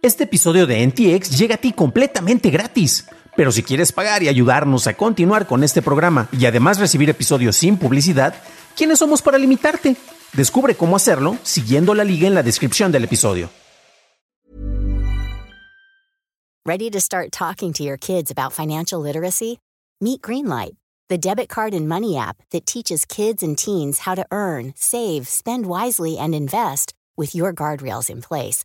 Este episodio de NTX llega a ti completamente gratis. Pero si quieres pagar y ayudarnos a continuar con este programa y además recibir episodios sin publicidad, ¿quiénes somos para limitarte? Descubre cómo hacerlo siguiendo la liga en la descripción del episodio. Ready to start talking to your kids about financial literacy? Meet Greenlight, the debit card and money app that teaches kids and teens how to earn, save, spend wisely, and invest with your guardrails in place.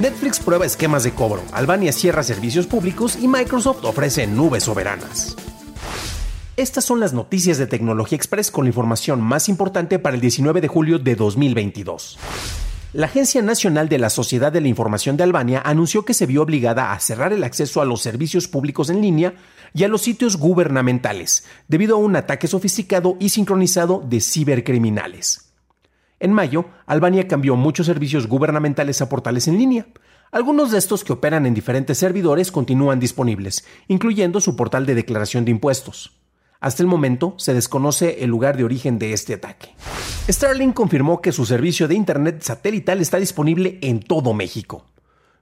Netflix prueba esquemas de cobro, Albania cierra servicios públicos y Microsoft ofrece nubes soberanas. Estas son las noticias de Tecnología Express con la información más importante para el 19 de julio de 2022. La Agencia Nacional de la Sociedad de la Información de Albania anunció que se vio obligada a cerrar el acceso a los servicios públicos en línea y a los sitios gubernamentales, debido a un ataque sofisticado y sincronizado de cibercriminales. En mayo, Albania cambió muchos servicios gubernamentales a portales en línea. Algunos de estos que operan en diferentes servidores continúan disponibles, incluyendo su portal de declaración de impuestos. Hasta el momento se desconoce el lugar de origen de este ataque. Starlink confirmó que su servicio de Internet satelital está disponible en todo México.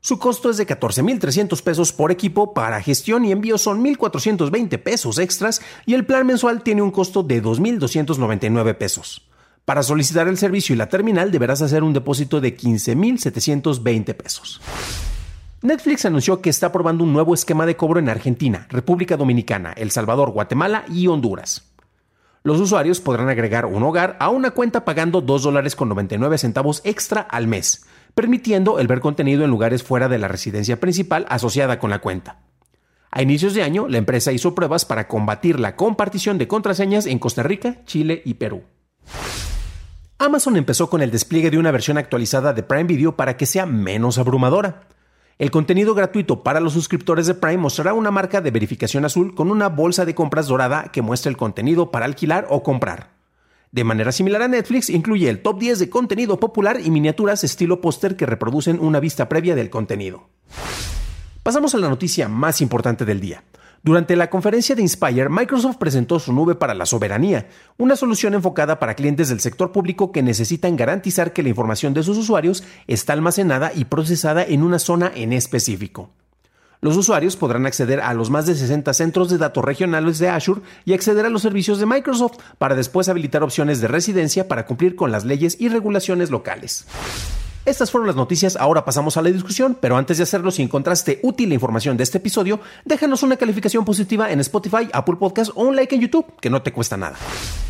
Su costo es de 14.300 pesos por equipo, para gestión y envío son 1.420 pesos extras y el plan mensual tiene un costo de 2.299 pesos. Para solicitar el servicio y la terminal deberás hacer un depósito de 15.720 pesos. Netflix anunció que está probando un nuevo esquema de cobro en Argentina, República Dominicana, El Salvador, Guatemala y Honduras. Los usuarios podrán agregar un hogar a una cuenta pagando 2 dólares con 99 centavos extra al mes, permitiendo el ver contenido en lugares fuera de la residencia principal asociada con la cuenta. A inicios de año, la empresa hizo pruebas para combatir la compartición de contraseñas en Costa Rica, Chile y Perú. Amazon empezó con el despliegue de una versión actualizada de Prime Video para que sea menos abrumadora. El contenido gratuito para los suscriptores de Prime mostrará una marca de verificación azul con una bolsa de compras dorada que muestra el contenido para alquilar o comprar. De manera similar a Netflix, incluye el top 10 de contenido popular y miniaturas estilo póster que reproducen una vista previa del contenido. Pasamos a la noticia más importante del día. Durante la conferencia de Inspire, Microsoft presentó su nube para la soberanía, una solución enfocada para clientes del sector público que necesitan garantizar que la información de sus usuarios está almacenada y procesada en una zona en específico. Los usuarios podrán acceder a los más de 60 centros de datos regionales de Azure y acceder a los servicios de Microsoft para después habilitar opciones de residencia para cumplir con las leyes y regulaciones locales. Estas fueron las noticias, ahora pasamos a la discusión, pero antes de hacerlo, si encontraste útil la información de este episodio, déjanos una calificación positiva en Spotify, Apple Podcast o un like en YouTube, que no te cuesta nada.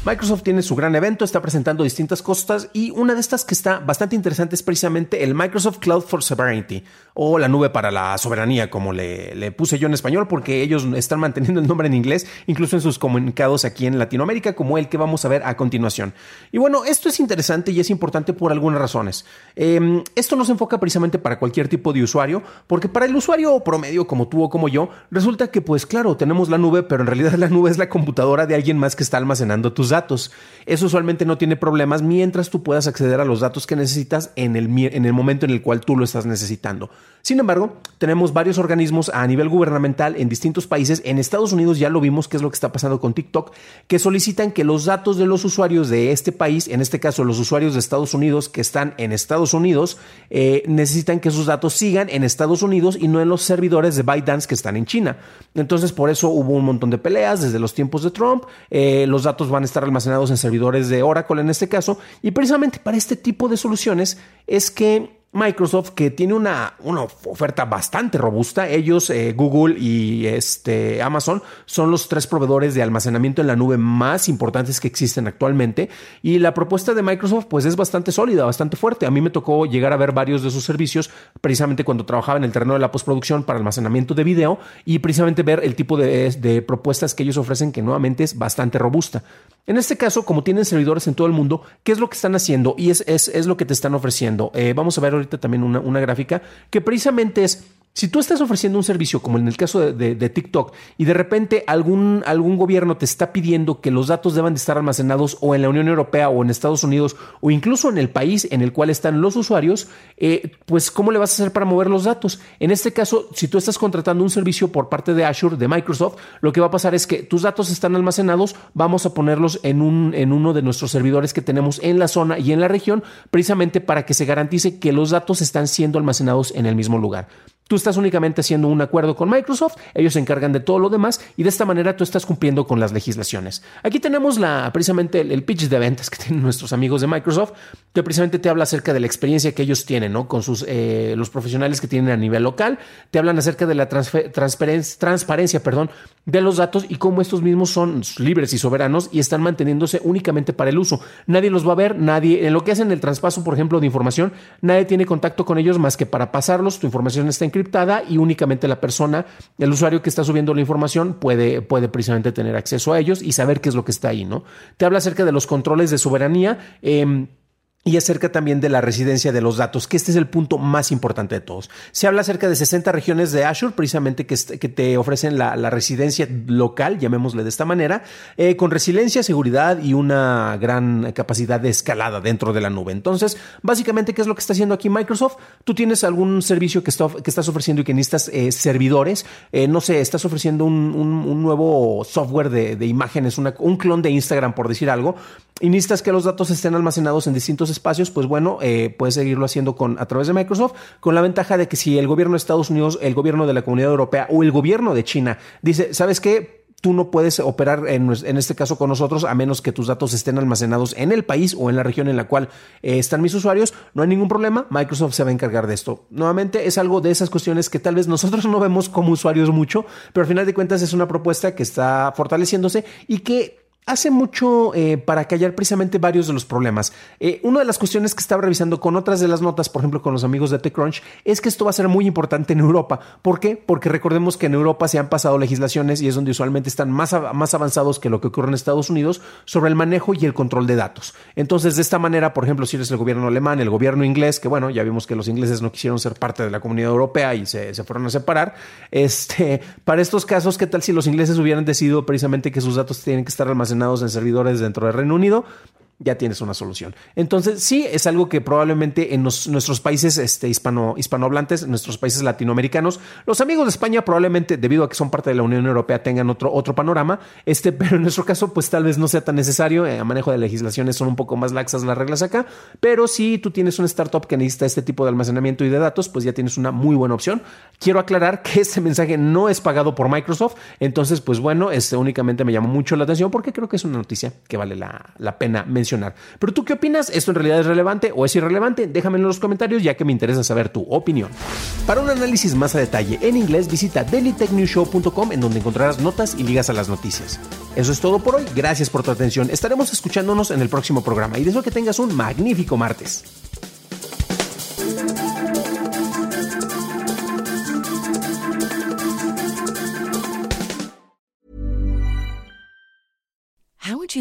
Microsoft tiene su gran evento, está presentando distintas cosas y una de estas que está bastante interesante es precisamente el Microsoft Cloud for Sovereignty o la nube para la soberanía, como le, puse yo en español, porque ellos están manteniendo el nombre en inglés, incluso en sus comunicados aquí en Latinoamérica, como el que vamos a ver a continuación. Y bueno, esto es interesante y es importante por algunas razones. Em, esto no se enfoca precisamente para cualquier tipo de usuario, porque para el usuario promedio como tú o como yo, resulta que pues claro, tenemos la nube, pero en realidad la nube es la computadora de alguien más que está almacenando tus datos. Eso usualmente no tiene problemas mientras tú puedas acceder a los datos que necesitas en el, en el momento en el cual tú lo estás necesitando. Sin embargo, tenemos varios organismos a nivel gubernamental en distintos países. En Estados Unidos ya lo vimos, que es lo que está pasando con TikTok, que solicitan que los datos de los usuarios de este país, en este caso los usuarios de Estados Unidos que están en Estados Unidos, eh, necesitan que sus datos sigan en Estados Unidos y no en los servidores de ByteDance que están en China. Entonces, por eso hubo un montón de peleas desde los tiempos de Trump. Eh, los datos van a estar almacenados en servidores de Oracle en este caso. Y precisamente para este tipo de soluciones es que Microsoft, que tiene una, una oferta bastante robusta. Ellos, eh, Google y este, Amazon, son los tres proveedores de almacenamiento en la nube más importantes que existen actualmente. Y la propuesta de Microsoft, pues es bastante sólida, bastante fuerte. A mí me tocó llegar a ver varios de sus servicios, precisamente cuando trabajaba en el terreno de la postproducción para almacenamiento de video y precisamente ver el tipo de, de propuestas que ellos ofrecen, que nuevamente es bastante robusta. En este caso, como tienen servidores en todo el mundo, ¿qué es lo que están haciendo? Y es, es, es lo que te están ofreciendo. Eh, vamos a ver ahorita también una, una gráfica que precisamente es Si tú estás ofreciendo un servicio como en el caso de, TikTok y de repente algún, algún gobierno te está pidiendo que los datos deban de estar almacenados o en la Unión Europea o en Estados Unidos o incluso en el país en el cual están los usuarios, eh, pues ¿cómo le vas a hacer para mover los datos? En este caso, si tú estás contratando un servicio por parte de Azure, de Microsoft, lo que va a pasar es que tus datos están almacenados, vamos a ponerlos en, un, en uno de nuestros servidores que tenemos en la zona y en la región, precisamente para que se garantice que los datos están siendo almacenados en el mismo lugar. Tú estás únicamente haciendo un acuerdo con Microsoft, ellos se encargan de todo lo demás y de esta manera tú estás cumpliendo con las legislaciones. Aquí tenemos la, precisamente el, pitch de ventas que tienen nuestros amigos de Microsoft, que precisamente te habla acerca de la experiencia que ellos tienen, ¿no? Con sus, eh, los profesionales que tienen a nivel local, te hablan acerca de la transparencia, perdón, de los datos y cómo estos mismos son libres y soberanos y están manteniéndose únicamente para el uso. Nadie los va a ver, nadie, en lo que hacen el traspaso, por ejemplo, de información, nadie tiene contacto con ellos más que para pasarlos, tu información está encriptada y únicamente la persona, el usuario que está subiendo la información puede, puede precisamente tener acceso a ellos y saber qué es lo que está ahí, ¿no? Te habla acerca de los controles de soberanía. Eh, y acerca también de la residencia de los datos, que este es el punto más importante de todos. Se habla acerca de 60 regiones de Azure, precisamente que, que te ofrecen la, residencia local, llamémosle de esta manera, eh, con resiliencia, seguridad y una gran capacidad de escalada dentro de la nube. Entonces, básicamente, ¿qué es lo que está haciendo aquí Microsoft? Tú tienes algún servicio que, está, que estás ofreciendo y que necesitas eh, servidores, eh, no sé, estás ofreciendo un, nuevo software de, imágenes, un clon de Instagram, por decir algo, y necesitas que los datos estén almacenados en distintos espacios, pues bueno, eh, puedes seguirlo haciendo con, a través de Microsoft, con la ventaja de que si el gobierno de Estados Unidos, el gobierno de la Comunidad Europea o el gobierno de China dice, ¿sabes qué? Tú no puedes operar en, este caso con nosotros a menos que tus datos estén almacenados en el país o en la región en la cual eh, están mis usuarios. No hay ningún problema. Microsoft se va a encargar de esto. Nuevamente es algo de esas cuestiones que tal vez nosotros no vemos como usuarios mucho, pero al final de cuentas es una propuesta que está fortaleciéndose y que hace mucho eh, para callar precisamente varios de los problemas. Eh, una de las cuestiones que estaba revisando con otras de las notas, por ejemplo con los amigos de TechCrunch, es que esto va a ser muy importante en Europa. ¿Por qué? Porque recordemos que en Europa se han pasado legislaciones y es donde usualmente están más, más avanzados que lo que ocurre en Estados Unidos sobre el manejo y el control de datos. Entonces, de esta manera, por ejemplo, si eres el gobierno alemán, el gobierno inglés, que bueno, ya vimos que los ingleses no quisieron ser parte de la comunidad europea y se, se fueron a separar, este, para estos casos, ¿qué tal si los ingleses hubieran decidido precisamente que sus datos tienen que estar almacenados en servidores dentro del Reino Unido ya tienes una solución. Entonces, sí, es algo que probablemente en nuestros países este, hispano, hispanohablantes, nuestros países latinoamericanos, los amigos de España probablemente, debido a que son parte de la Unión Europea, tengan otro, otro panorama, este, pero en nuestro caso, pues tal vez no sea tan necesario. Eh, a manejo de legislaciones son un poco más laxas las reglas acá, pero si tú tienes una startup que necesita este tipo de almacenamiento y de datos, pues ya tienes una muy buena opción. Quiero aclarar que este mensaje no es pagado por Microsoft, entonces, pues bueno, este únicamente me llamó mucho la atención porque creo que es una noticia que vale la, la pena mencionar pero tú qué opinas? ¿Esto en realidad es relevante o es irrelevante? Déjamelo en los comentarios ya que me interesa saber tu opinión. Para un análisis más a detalle en inglés, visita dailytechnewshow.com en donde encontrarás notas y ligas a las noticias. Eso es todo por hoy. Gracias por tu atención. Estaremos escuchándonos en el próximo programa y deseo que tengas un magnífico martes.